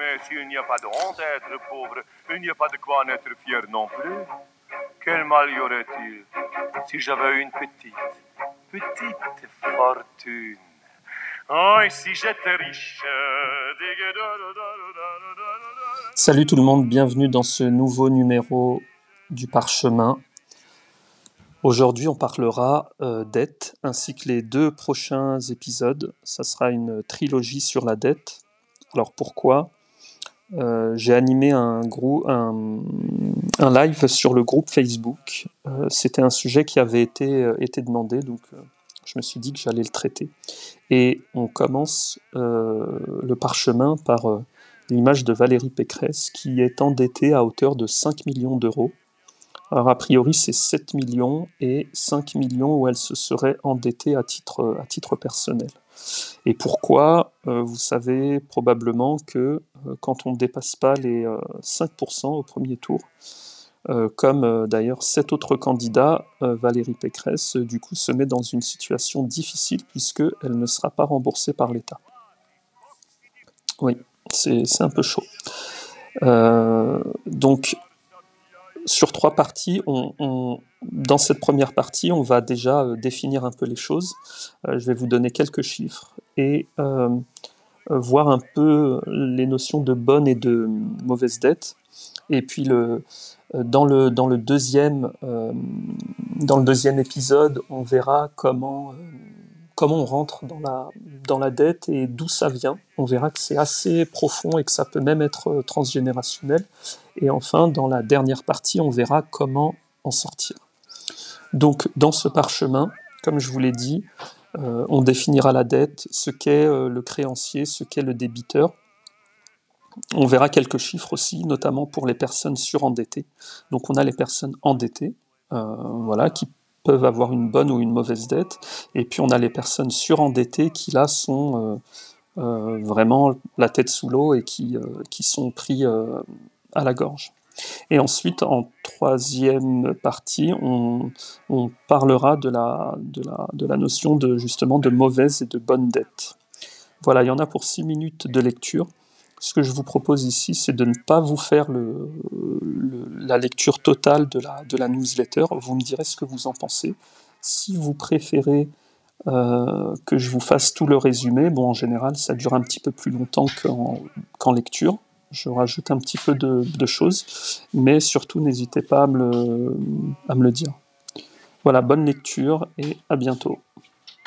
Mais s'il n'y a pas de honte à pauvre, il n'y a pas de quoi en être fier non plus. Quel mal y aurait-il si j'avais une petite, petite fortune? Oh, et si j'étais riche Salut tout le monde, bienvenue dans ce nouveau numéro du Parchemin. Aujourd'hui, on parlera euh, dette ainsi que les deux prochains épisodes. Ça sera une trilogie sur la dette. Alors pourquoi Euh, J'ai animé un, live sur le groupe Facebook. Euh, C'était un sujet qui avait été, euh, demandé, donc je me suis dit que j'allais le traiter. Et on commence le parchemin par l'image de Valérie Pécresse qui est endettée à hauteur de 5 millions d'euros. Alors a priori c'est 7 millions et 5 millions où elle se serait endettée à titre personnel. Et pourquoi Euh, Vous savez probablement que euh, quand on ne dépasse pas les euh, 5% au premier tour, euh, comme euh, d'ailleurs sept autres candidats, euh, Valérie Pécresse euh, du coup se met dans une situation difficile puisqu'elle ne sera pas remboursée par l'État. Oui, c'est un peu chaud. Euh, donc sur trois parties, on- dans cette première partie, on va déjà euh, définir un peu les choses. Euh, je vais vous donner quelques chiffres et euh, voir un peu les notions de bonne et de mauvaise dette. Et puis dans, le, dans, le deuxième, dans le deuxième épisode, on verra comment, comment on rentre dans la, dans la dette et d'où ça vient. On verra que c'est assez profond et que ça peut même être transgénérationnel. Et enfin, dans la dernière partie, on verra comment en sortir. Donc, dans ce parchemin, comme je vous l'ai dit, euh, on définira la dette, ce qu'est euh, le créancier, ce qu'est le débiteur. On verra quelques chiffres aussi, notamment pour les personnes surendettées. Donc, on a les personnes endettées, euh, voilà, qui peuvent avoir une bonne ou une mauvaise dette. Et puis, on a les personnes surendettées qui, là, sont vraiment la tête sous l'eau et qui, sont pris à la gorge. Et ensuite, en troisième partie, on, parlera de la, notion de justement de mauvaise et de bonne dette. Voilà, il y en a pour six minutes de lecture. Ce que je vous propose ici, c'est de ne pas vous faire la lecture totale de la, newsletter. Vous me direz ce que vous en pensez. Si vous préférez euh, que je vous fasse tout le résumé, bon, en général, ça dure un petit peu plus longtemps qu'en lecture. Je rajoute un petit peu de, choses, mais surtout, n'hésitez pas à me le dire. Voilà, bonne lecture et à bientôt.